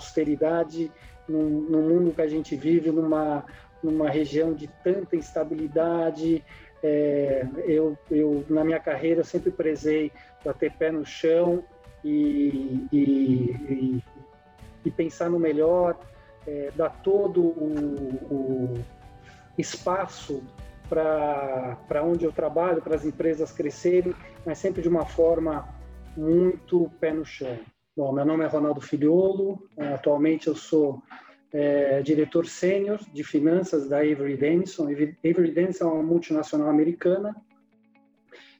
austeridade no mundo que a gente vive, numa, numa região de tanta instabilidade. É, eu, eu, na minha carreira, sempre prezei ter pé no chão e, e, e, e pensar no melhor, é, dar todo o, o espaço para onde eu trabalho, para as empresas crescerem, mas sempre de uma forma muito pé no chão. Bom, meu nome é Ronaldo Filiolo, é, atualmente eu sou é, diretor sênior de finanças da Avery Dennison. Avery Dennison é uma multinacional americana.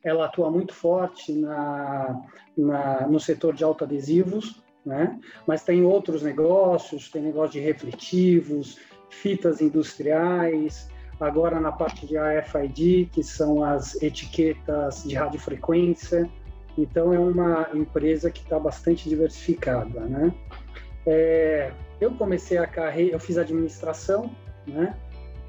Ela atua muito forte na, na, no setor de autoadesivos, né? mas tem outros negócios, tem negócio de refletivos, fitas industriais, agora na parte de RFID, que são as etiquetas de radiofrequência. Então, é uma empresa que está bastante diversificada. Né? É, eu comecei a carreira, eu fiz administração, né?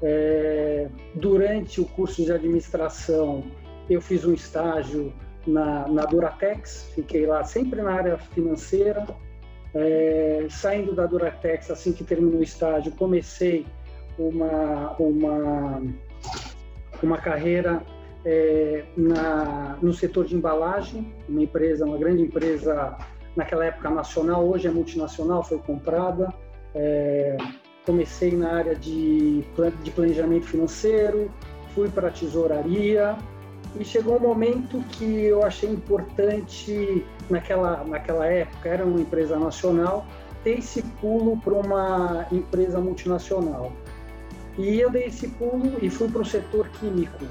É, durante o curso de administração, eu fiz um estágio na, na Duratex, fiquei lá sempre na área financeira. É, saindo da Duratex, assim que terminou o estágio, comecei uma, uma, uma carreira é, na, no setor de embalagem, uma empresa, uma grande empresa naquela época nacional, hoje é multinacional, foi comprada. É, comecei na área de, de planejamento financeiro, fui para a tesouraria e chegou um momento que eu achei importante naquela naquela época era uma empresa nacional ter esse pulo para uma empresa multinacional e eu dei esse pulo e fui para o setor químico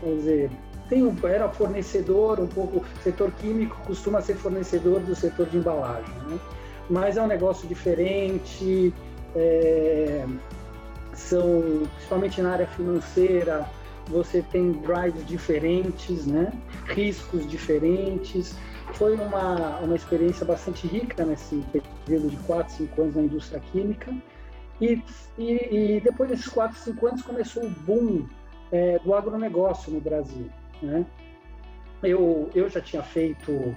quer dizer tem um, era fornecedor um pouco setor químico costuma ser fornecedor do setor de embalagem né? mas é um negócio diferente é, são principalmente na área financeira você tem drives diferentes, né? riscos diferentes. Foi uma, uma experiência bastante rica nesse período de 4, 5 anos na indústria química. E, e, e depois desses 4, 5 anos começou o boom é, do agronegócio no Brasil. Né? Eu, eu já tinha feito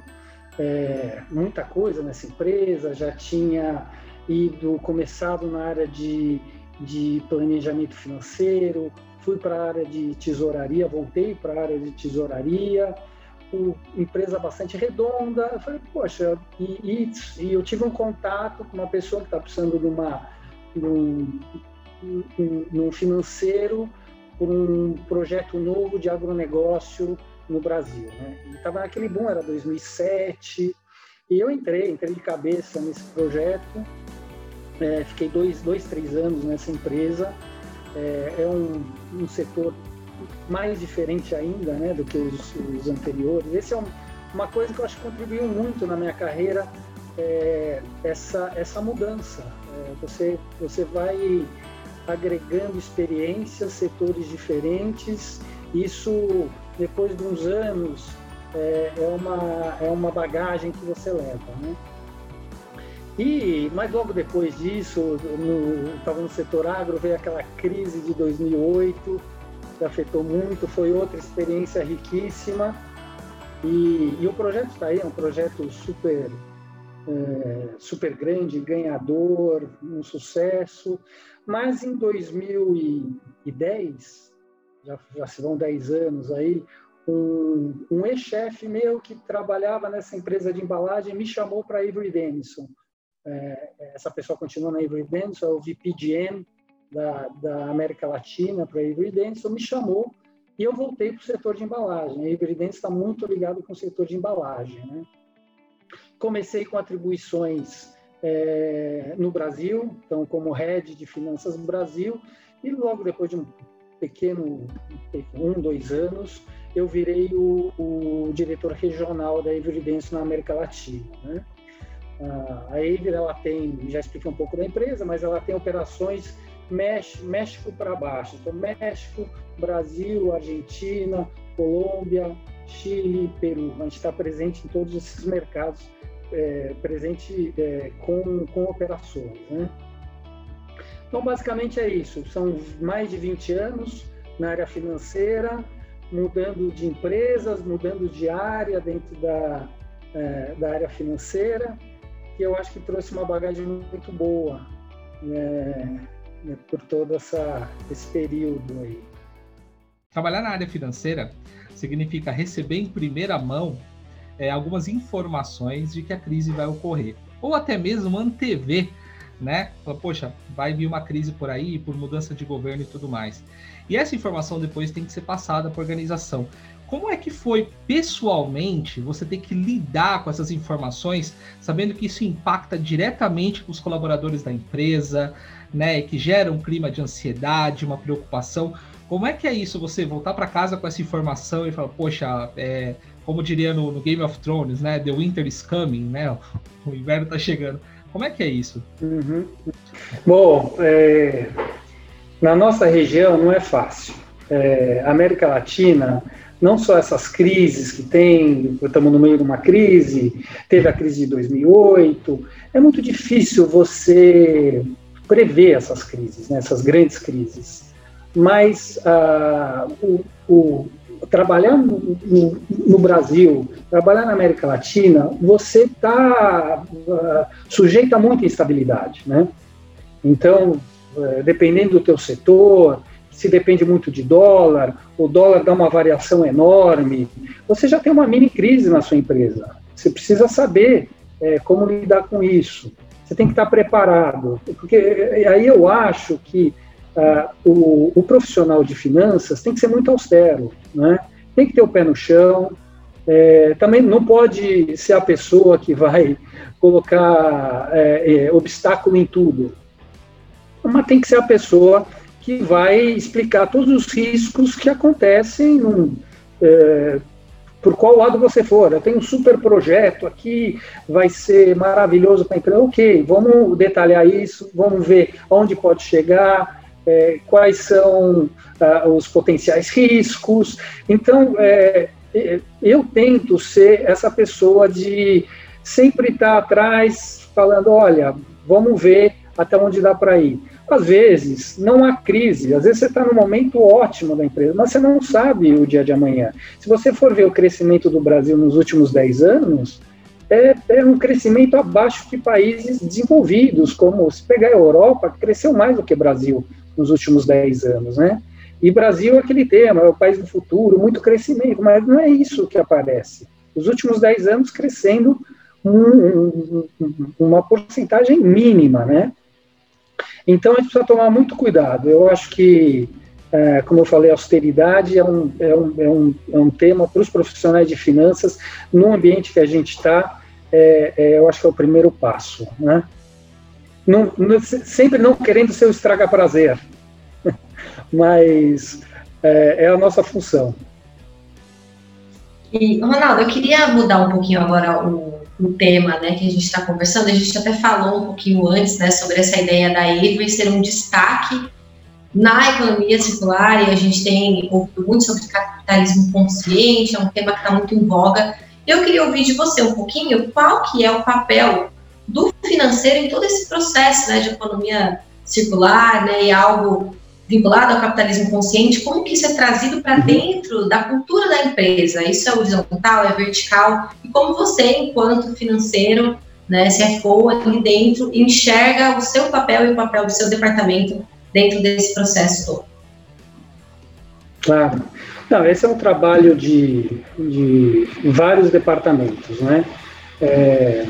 é, muita coisa nessa empresa, já tinha ido começado na área de, de planejamento financeiro, fui para a área de tesouraria, voltei para a área de tesouraria, o, empresa bastante redonda. Eu falei, poxa, e, e, e, eu tive um contato com uma pessoa que está precisando de uma, num financeiro por um projeto novo de agronegócio no Brasil. Né? Estava naquele boom, era 2007, e eu entrei, entrei de cabeça nesse projeto, é, fiquei dois, dois, três anos nessa empresa, é, é um, um, setor mais diferente ainda né, do que os, os anteriores. Esse é um, uma coisa que eu acho que contribuiu muito na minha carreira, é, essa, essa mudança. É, você, você vai agregando experiências, setores diferentes, isso depois de uns anos é, é, uma, é uma bagagem que você leva. Né? E, mas logo depois disso, estava no, no setor agro, veio aquela crise de 2008, que afetou muito, foi outra experiência riquíssima. E, e o projeto está aí, é um projeto super, é, super grande, ganhador, um sucesso. Mas em 2010, já, já se vão 10 anos aí, um, um ex-chefe meu que trabalhava nessa empresa de embalagem me chamou para a Avery Dennison é, essa pessoa continua na Avery Dennison, é o VPGM da, da América Latina para a Avery Dennison, me chamou e eu voltei para o setor de embalagem. A Avery Dennison está muito ligado com o setor de embalagem. Né? Comecei com atribuições é, no Brasil, então como head de finanças no Brasil, e logo depois de um pequeno, um, dois anos, eu virei o, o diretor regional da Dennison na América Latina. Né? A Eider, ela tem, já expliquei um pouco da empresa, mas ela tem operações México para baixo. Então, México, Brasil, Argentina, Colômbia, Chile, Peru. A gente está presente em todos esses mercados, é, presente é, com, com operações. Né? Então, basicamente é isso. São mais de 20 anos na área financeira, mudando de empresas, mudando de área dentro da, é, da área financeira que eu acho que trouxe uma bagagem muito boa né, né, por todo essa, esse período aí. Trabalhar na área financeira significa receber em primeira mão é, algumas informações de que a crise vai ocorrer, ou até mesmo antever, né? Poxa, vai vir uma crise por aí, por mudança de governo e tudo mais. E essa informação depois tem que ser passada para a organização. Como é que foi pessoalmente você ter que lidar com essas informações, sabendo que isso impacta diretamente os colaboradores da empresa, né, que gera um clima de ansiedade, uma preocupação? Como é que é isso, você voltar para casa com essa informação e falar, poxa, é, como diria no, no, Game of Thrones, né, The Winter is coming, né, o inverno está chegando. Como é que é isso? Uhum. Bom, é, na nossa região não é fácil. É, América Latina não só essas crises que tem, estamos no meio de uma crise, teve a crise de 2008, é muito difícil você prever essas crises, né, essas grandes crises. Mas ah, o, o, trabalhar no, no, no, Brasil, trabalhar na América Latina, você está uh, sujeito a muita instabilidade, né? Então, uh, dependendo do teu setor, se depende muito de dólar, o dólar dá uma variação enorme, você já tem uma mini crise na sua empresa. Você precisa saber é, como lidar com isso. Você tem que estar preparado, porque aí eu acho que uh, o, o, profissional de finanças tem que ser muito austero, né? Tem que ter o pé no chão. É, também não pode ser a pessoa que vai colocar é, é obstáculo em tudo, mas tem que ser a pessoa que vai explicar todos os riscos que acontecem num, é, por qual lado você for. Eu tenho um super projeto aqui, vai ser maravilhoso para a empresa. Ok, vamos detalhar isso, vamos ver onde pode chegar, é, quais são ah, os potenciais riscos. Então, é, é eu tento ser essa pessoa de sempre estar atrás, falando: olha, vamos ver até onde dá para ir. Às vezes, não há crise, às vezes você está no momento ótimo da empresa, mas você não sabe o dia de amanhã. Se você for ver o crescimento do Brasil nos últimos 10 anos, é, é um crescimento abaixo de países desenvolvidos, como se pegar a Europa, cresceu mais do que o Brasil nos últimos 10 anos, né? E Brasil é aquele tema, é o país do futuro, muito crescimento, mas não é isso que aparece. Os últimos 10 anos crescendo um, um, uma porcentagem mínima, né? Então a gente precisa tomar muito cuidado. Eu acho que, é, como eu falei, austeridade é um, é um, é um, é um tema para os profissionais de finanças no ambiente que a gente está. É, é, eu acho que é o primeiro passo, né? Não, não, sempre não querendo ser o estraga prazer, mas é, é a nossa função. E, Ronaldo, eu queria mudar um pouquinho agora o, o tema né, que a gente está conversando. A gente até falou um pouquinho antes né, sobre essa ideia da EVA ser um destaque na economia circular e a gente tem ouvido muito sobre capitalismo consciente, é um tema que está muito em voga. Eu queria ouvir de você um pouquinho qual que é o papel do financeiro em todo esse processo né, de economia circular né, e algo vinculado ao capitalismo consciente, como que isso é trazido para uhum. dentro da cultura da empresa? Isso é horizontal, é vertical? E como você, enquanto financeiro, né, CFO ali dentro, enxerga o seu papel e o papel do seu departamento dentro desse processo todo? Claro. Não, esse é um trabalho de, de vários departamentos, né? É,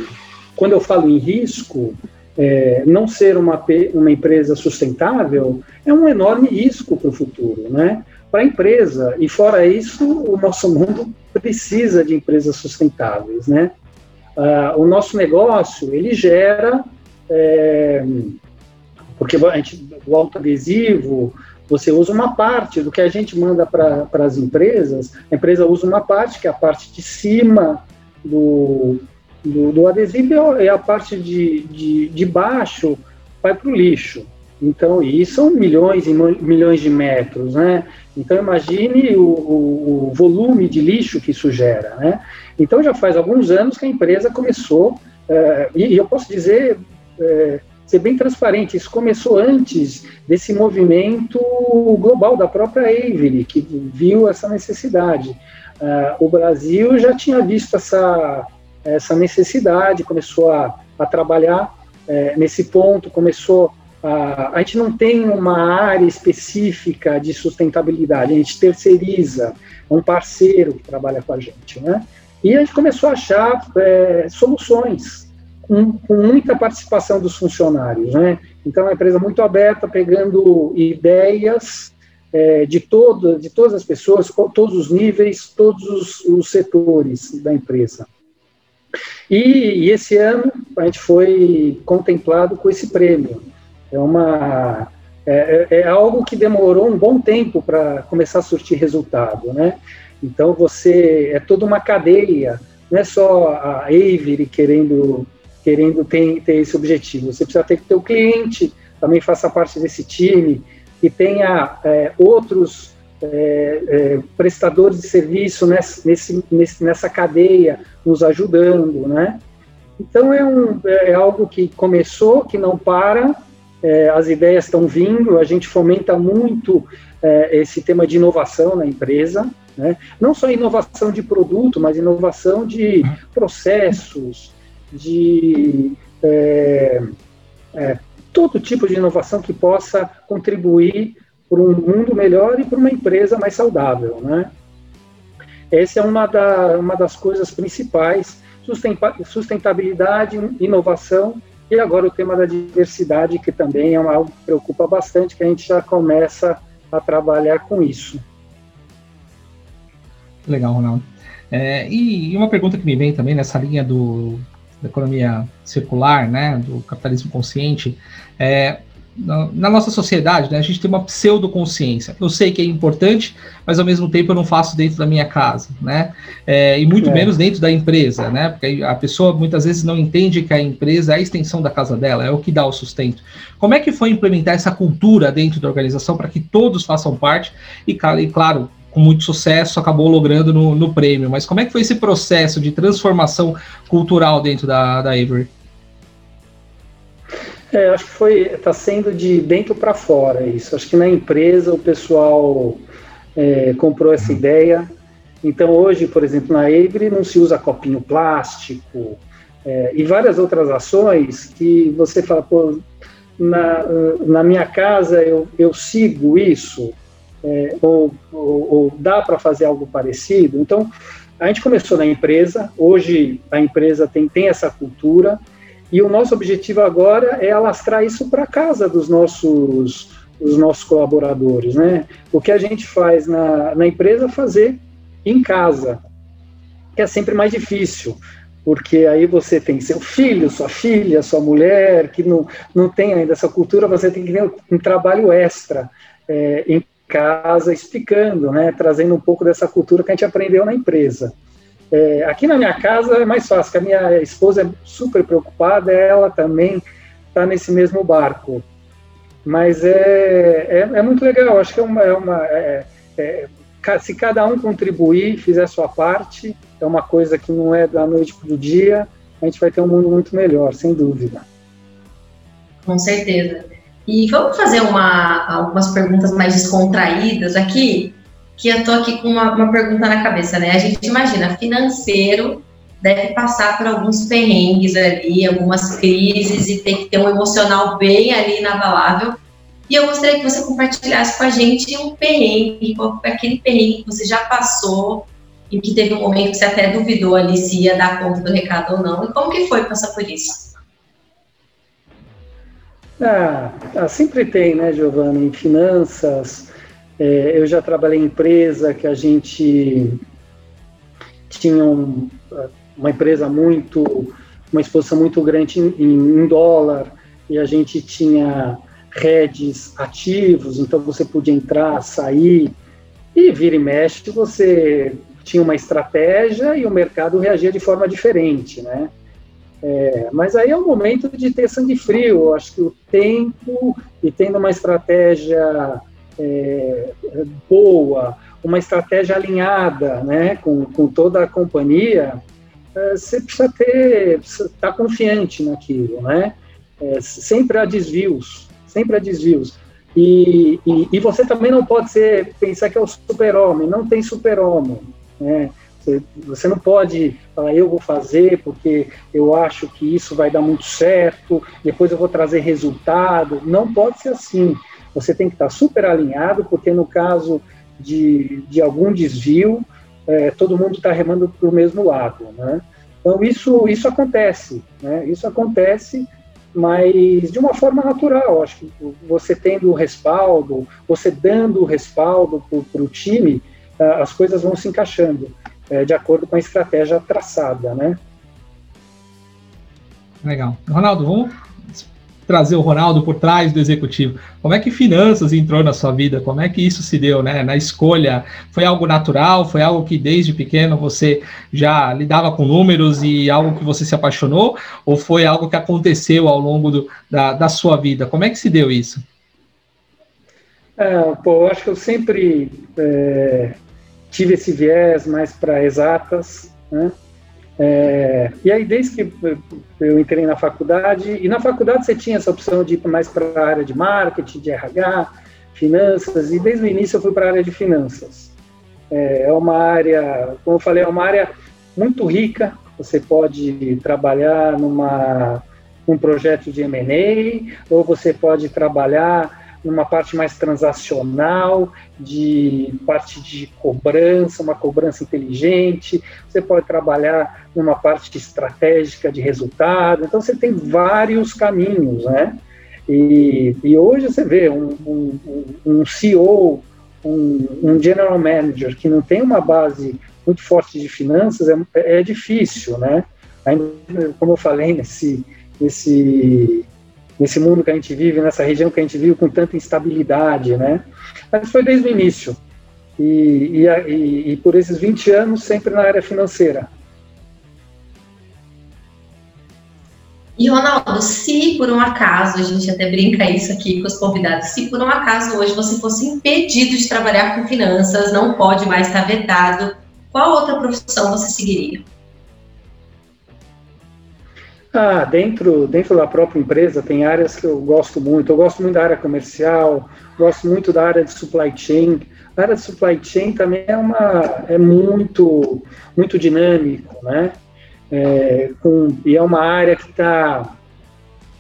quando eu falo em risco, é, não ser uma, uma empresa sustentável é um enorme risco para o futuro, né? Para a empresa. E fora isso, o nosso mundo precisa de empresas sustentáveis, né? Ah, o nosso negócio, ele gera... É, porque a gente, o autoadesivo, você usa uma parte do que a gente manda para as empresas, a empresa usa uma parte, que é a parte de cima do, do, do adesivo é a parte de, de, de baixo vai para o lixo. Então, e são milhões e milhões de metros, né? Então, imagine o, o, o, volume de lixo que isso gera, né? Então, já faz alguns anos que a empresa começou, é, e, eu posso dizer, é, ser bem transparente, isso começou antes desse movimento global da própria Avery, que viu essa necessidade. Uh, o Brasil já tinha visto essa, essa necessidade, começou a, a trabalhar é, nesse ponto, começou a, a gente não tem uma área específica de sustentabilidade, a gente terceiriza, um parceiro que trabalha com a gente, né? E a gente começou a achar é, soluções com, com, muita participação dos funcionários, né? Então, é uma empresa muito aberta, pegando ideias é, de, todo, de todas as pessoas, todos os níveis, todos os, os setores da empresa. E, e, esse ano a gente foi contemplado com esse prêmio. É uma é, é, é algo que demorou um bom tempo para começar a surtir resultado, né? Então você é toda uma cadeia, não é só a Avery querendo querendo ter, ter esse objetivo. Você precisa ter que ter o cliente também faça parte desse time e tenha é, outros é, é, prestadores de serviço nesse, nesse, nessa cadeia nos ajudando, né? Então é, um, é algo que começou, que não para, é, as ideias estão vindo, a gente fomenta muito é, esse tema de inovação na empresa, né? não só inovação de produto, mas inovação de processos, de é, é, todo tipo de inovação que possa contribuir para um mundo melhor e para uma empresa mais saudável. Né? Essa é uma, da, uma das coisas principais, sustentabilidade, inovação e agora o tema da diversidade, que também é algo que preocupa bastante, que a gente já começa a trabalhar com isso. Legal, Ronaldo. É, e, uma pergunta que me vem também nessa linha do, da economia circular, né, do capitalismo consciente, é, na, nossa sociedade, né, a gente tem uma pseudoconsciência. Eu sei que é importante, mas ao mesmo tempo eu não faço dentro da minha casa, né? É, e muito é. menos dentro da empresa, né? Porque a pessoa muitas vezes não entende que a empresa é a extensão da casa dela, é o que dá o sustento. Como é que foi implementar essa cultura dentro da organização para que todos façam parte e, e claro, com muito sucesso, acabou logrando no, no, prêmio. Mas como é que foi esse processo de transformação cultural dentro da, da Avery? É, acho que foi está sendo de dentro para fora isso. Acho que na empresa o pessoal é, comprou essa ideia. Então hoje, por exemplo, na Avery não se usa copinho plástico é, e várias outras ações que você fala, pô, na, na minha casa eu, eu sigo isso é, ou, ou, ou dá para fazer algo parecido. Então a gente começou na empresa. Hoje a empresa tem tem essa cultura e o nosso objetivo agora é alastrar isso para casa dos nossos, dos nossos colaboradores, né? O que a gente faz na, na empresa, fazer em casa, que é sempre mais difícil, porque aí você tem seu filho, sua filha, sua mulher, que não, não tem ainda essa cultura, você tem que ter um trabalho extra é, em casa explicando, né, trazendo um pouco dessa cultura que a gente aprendeu na empresa. É, aqui na minha casa é mais fácil, que a minha esposa é super preocupada, ela também está nesse mesmo barco. Mas é, é, é, muito legal, acho que é uma. É uma é, é se cada um contribuir, fizer a sua parte, é uma coisa que não é da noite para o dia, a gente vai ter um mundo muito melhor, sem dúvida. Com certeza. E vamos fazer uma, algumas perguntas mais descontraídas aqui que eu tô aqui com uma, uma pergunta na cabeça, né? A gente imagina, financeiro deve passar por alguns perrengues ali, algumas crises e tem que ter um emocional bem ali inabalável. E eu gostaria que você compartilhasse com a gente um perrengue, aquele perrengue que você já passou e que teve um momento que você até duvidou ali se ia dar conta do recado ou não. E como que foi passar por isso? Ah, ah sempre tem, né, Giovana, em finanças, é, eu já trabalhei em empresa que a gente tinha um, uma empresa muito, uma exposição muito grande em, em, dólar e a gente tinha redes ativos, então você podia entrar, sair e vira e mexe, você tinha uma estratégia e o mercado reagia de forma diferente, né? É, mas aí é o momento de ter sangue frio. Eu acho que o tempo e tendo uma estratégia é, boa, uma estratégia alinhada né, com, com toda a companhia, é, você precisa ter, estar tá confiante naquilo, né? É, sempre há desvios, sempre há desvios. E, e, e, você também não pode ser, pensar que é o super-homem, não tem super-homem. Né? Você não pode falar, eu vou fazer porque eu acho que isso vai dar muito certo, depois eu vou trazer resultado. Não pode ser assim. Você tem que estar super alinhado, porque no caso de, de algum desvio, é, todo mundo está remando para o mesmo lado. Né? Então, isso, isso acontece. Né? Isso acontece, mas de uma forma natural. Acho que você tendo o respaldo, você dando o respaldo para o time, as coisas vão se encaixando é, de acordo com a estratégia traçada, né? Legal. Ronaldo, vamos trazer o Ronaldo por trás do executivo. Como é que finanças entrou na sua vida? Como é que isso se deu, né? Na escolha, foi algo natural? Foi algo que desde pequeno você já lidava com números e algo que você se apaixonou? Ou foi algo que aconteceu ao longo do, da, da sua vida? Como é que se deu isso? É, pô, eu acho que eu sempre é, tive esse viés mais para exatas, né? É, e aí, desde que eu entrei na faculdade, e na faculdade você tinha essa opção de ir mais para a área de marketing, de RH, finanças, e desde o início eu fui para a área de finanças. É, é uma área, como eu falei, é uma área muito rica, você pode trabalhar numa, num projeto de M&A, ou você pode trabalhar numa parte mais transacional, de parte de cobrança, uma cobrança inteligente, você pode trabalhar numa parte estratégica de resultado, então você tem vários caminhos, né? E, e hoje você vê um, um, um CEO, um, um, general manager que não tem uma base muito forte de finanças, é, é difícil, né? Ainda, como eu falei, nesse, nesse nesse mundo que a gente vive, nessa região que a gente vive com tanta instabilidade, né? Mas foi desde o início. E, e, e, e por esses 20 anos, sempre na área financeira. E, Ronaldo, se por um acaso, a gente até brinca isso aqui com os convidados, se por um acaso hoje você fosse impedido de trabalhar com finanças, não pode mais estar vetado, qual outra profissão você seguiria? Ah, dentro, dentro da própria empresa tem áreas que eu gosto muito. Eu gosto muito da área comercial, gosto muito da área de supply chain. A área de supply chain também é, uma, é muito, muito dinâmico, né? É, com, e é uma área que está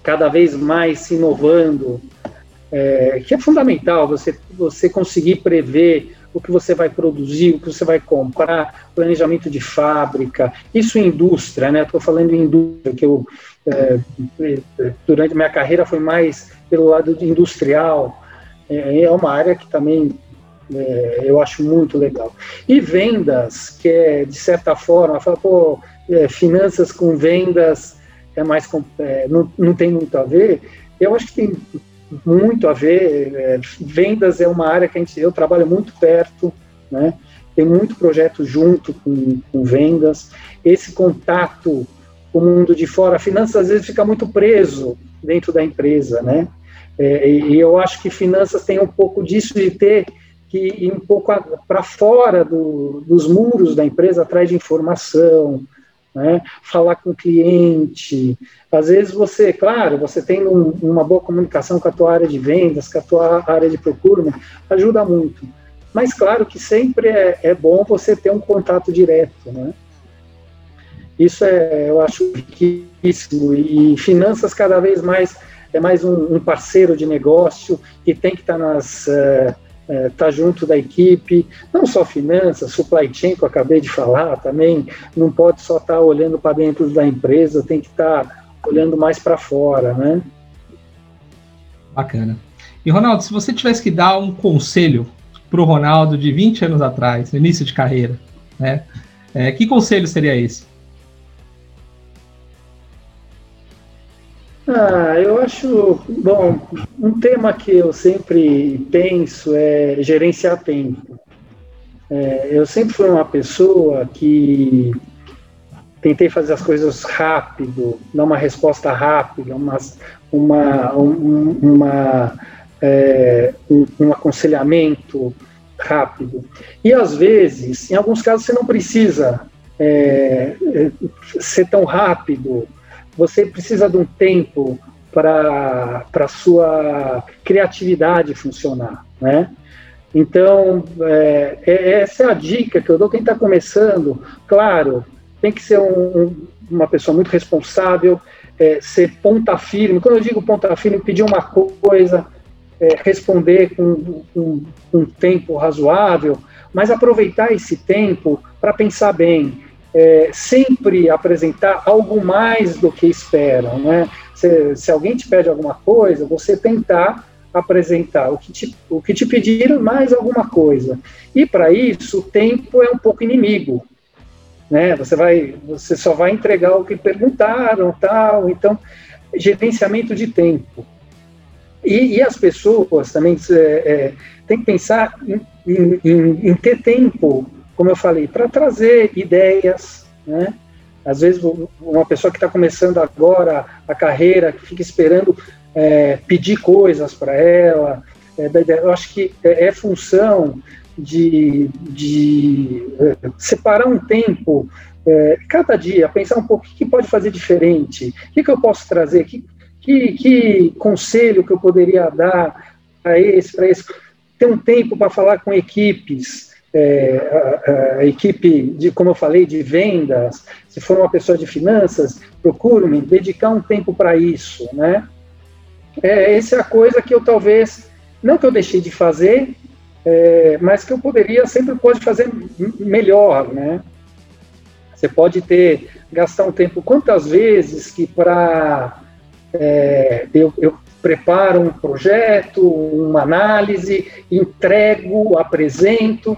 cada vez mais se inovando, é, que é fundamental você, você conseguir prever o que você vai produzir, o que você vai comprar, planejamento de fábrica, isso em indústria, né? Estou falando em indústria, que eu, é, durante minha carreira, foi mais pelo lado industrial, é, é uma área que também é, eu acho muito legal. E vendas, que é, de certa forma, fala, pô, é, finanças com vendas é mais, é, não, não tem muito a ver, eu acho que tem muito a ver. É, vendas é uma área que a gente, eu trabalho muito perto, né? Tem muito projeto junto com, com vendas. Esse contato com o mundo de fora, a finanças às vezes fica muito preso dentro da empresa, né? É, e eu acho que finanças tem um pouco disso de ter que ir um pouco para fora do, dos muros da empresa, atrás de informação, né? falar com o cliente. Às vezes você, claro, você tem um, uma boa comunicação com a tua área de vendas, com a tua área de procurement, ajuda muito. Mas claro que sempre é, é bom você ter um contato direto, né? Isso é, eu acho riquíssimo. E finanças cada vez mais é mais um, um parceiro de negócio que tem que estar nas uh, é, tá junto da equipe, não só finanças, supply chain, que eu acabei de falar também, não pode só estar tá olhando para dentro da empresa, tem que estar tá olhando mais para fora, né? Bacana. E Ronaldo, se você tivesse que dar um conselho para o Ronaldo de 20 anos atrás, no início de carreira, né? É, que conselho seria esse? Ah, eu acho, bom, um tema que eu sempre penso é gerenciar tempo. É, eu sempre fui uma pessoa que tentei fazer as coisas rápido, dar uma resposta rápida, uma, uma, um, uma é, um, um aconselhamento rápido. E às vezes, em alguns casos, você não precisa é, é ser tão rápido você precisa de um tempo para a sua criatividade funcionar, né? Então, é, é, essa é a dica que eu dou quem está começando. Claro, tem que ser um, um, uma pessoa muito responsável, é, ser ponta firme. Quando eu digo ponta firme, pedir uma coisa, é, responder com, com, um tempo razoável, mas aproveitar esse tempo para pensar bem. É, sempre apresentar algo mais do que esperam. Né? Se, se alguém te pede alguma coisa, você tentar apresentar o que te, o que te pediram mais alguma coisa. E para isso, o tempo é um pouco inimigo né? Você vai, você só vai entregar o que perguntaram, tal. Então, gerenciamento de tempo. E, e as pessoas também é, é, tem que pensar em, em, em, ter tempo, como eu falei, para trazer ideias, né? Às vezes uma pessoa que está começando agora a carreira, que fica esperando é, pedir coisas para ela, é, eu acho que é, é função de, de é, separar um tempo é, cada dia, pensar um pouco o que pode fazer diferente, o que, que eu posso trazer, que, que, que conselho que eu poderia dar para esse, para esse. Ter um tempo para falar com equipes, é, a, a, equipe de, como eu falei, de vendas, se for uma pessoa de finanças, procure-me dedicar um tempo para isso, né? É, essa é a coisa que eu talvez, não que eu deixei de fazer, é, mas que eu poderia, sempre pode fazer melhor, né? Você pode ter, gastar um tempo, quantas vezes que para, é, eu, eu preparo um projeto, uma análise, entrego, apresento,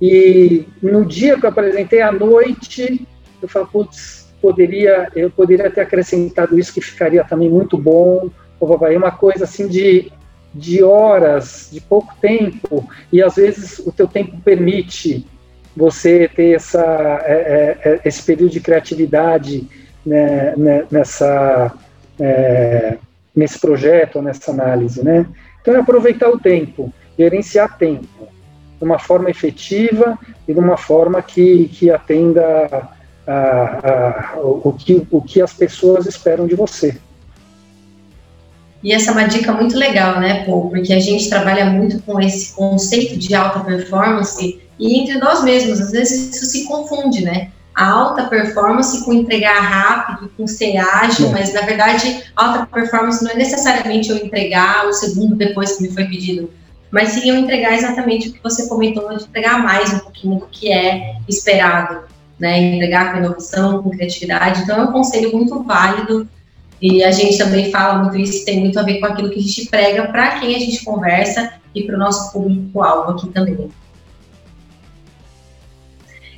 e no dia que eu apresentei à noite, eu falo, putz, poderia, eu poderia ter acrescentado isso que ficaria também muito bom, vai uma coisa assim de de horas, de pouco tempo, e às vezes o teu tempo permite você ter essa, é, é, é esse período de criatividade né, né, nessa, é, nesse projeto, nessa análise. Né? Então, é aproveitar o tempo, gerenciar tempo, de uma forma efetiva e de uma forma que, que atenda a, a, o, que, o que as pessoas esperam de você. E essa é uma dica muito legal, né, Paul? Porque a gente trabalha muito com esse conceito de alta performance e entre nós mesmos, às vezes isso se confunde, né? Alta performance com entregar rápido, com ser ágil, mas na verdade, alta performance não é necessariamente eu entregar o segundo depois que me foi pedido, mas sim eu entregar exatamente o que você comentou, de entregar mais um pouquinho do que é esperado, né? Entregar com inovação, com criatividade. Então, é um conselho muito válido e a gente também fala muito isso, tem muito a ver com aquilo que a gente prega para quem a gente conversa e para o nosso público-alvo aqui também.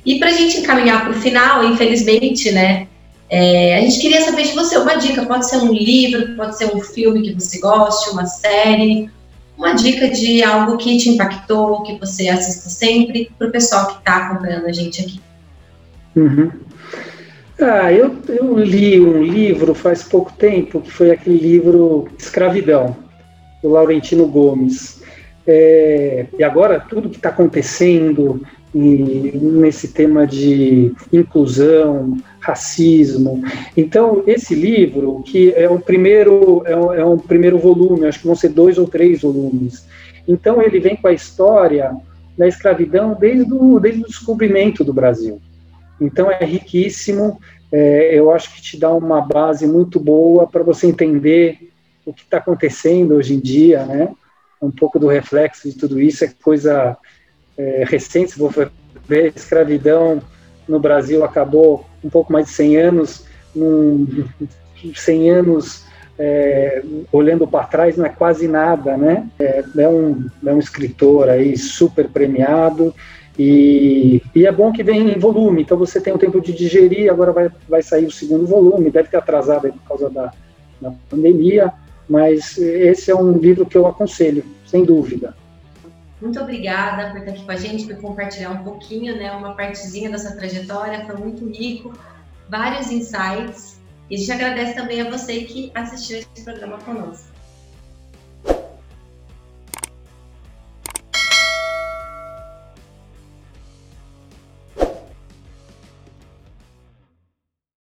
E para a gente encaminhar para o final, infelizmente, né, é, a gente queria saber de você uma dica, pode ser um livro, pode ser um filme que você goste, uma série, uma dica de algo que te impactou, que você assista sempre, para o pessoal que está acompanhando a gente aqui. Uhum. Ah, eu, eu li um livro faz pouco tempo, que foi aquele livro Escravidão, do Laurentino Gomes. É, e agora tudo que está acontecendo e, nesse tema de inclusão, racismo. Então, esse livro, que é o primeiro, é um, é um primeiro volume, acho que vão ser dois ou três volumes. Então, ele vem com a história da escravidão desde o, desde o descobrimento do Brasil. Então é riquíssimo, é, eu acho que te dá uma base muito boa para você entender o que está acontecendo hoje em dia, né? Um pouco do reflexo de tudo isso é coisa é, recente, se for ver, a escravidão no Brasil acabou um pouco mais de 100 anos, num, 100 anos é, olhando para trás não é quase nada, né? É, é, um, é um escritor aí super premiado e, e, é bom que vem em volume, então você tem o tempo de digerir, agora vai, vai sair o segundo volume, deve ter atrasado por causa da, da pandemia, mas esse é um livro que eu aconselho, sem dúvida. Muito obrigada por estar aqui com a gente, por compartilhar um pouquinho, né, uma partezinha dessa trajetória, foi muito rico, vários insights, e a gente agradece também a você que assistiu esse programa conosco.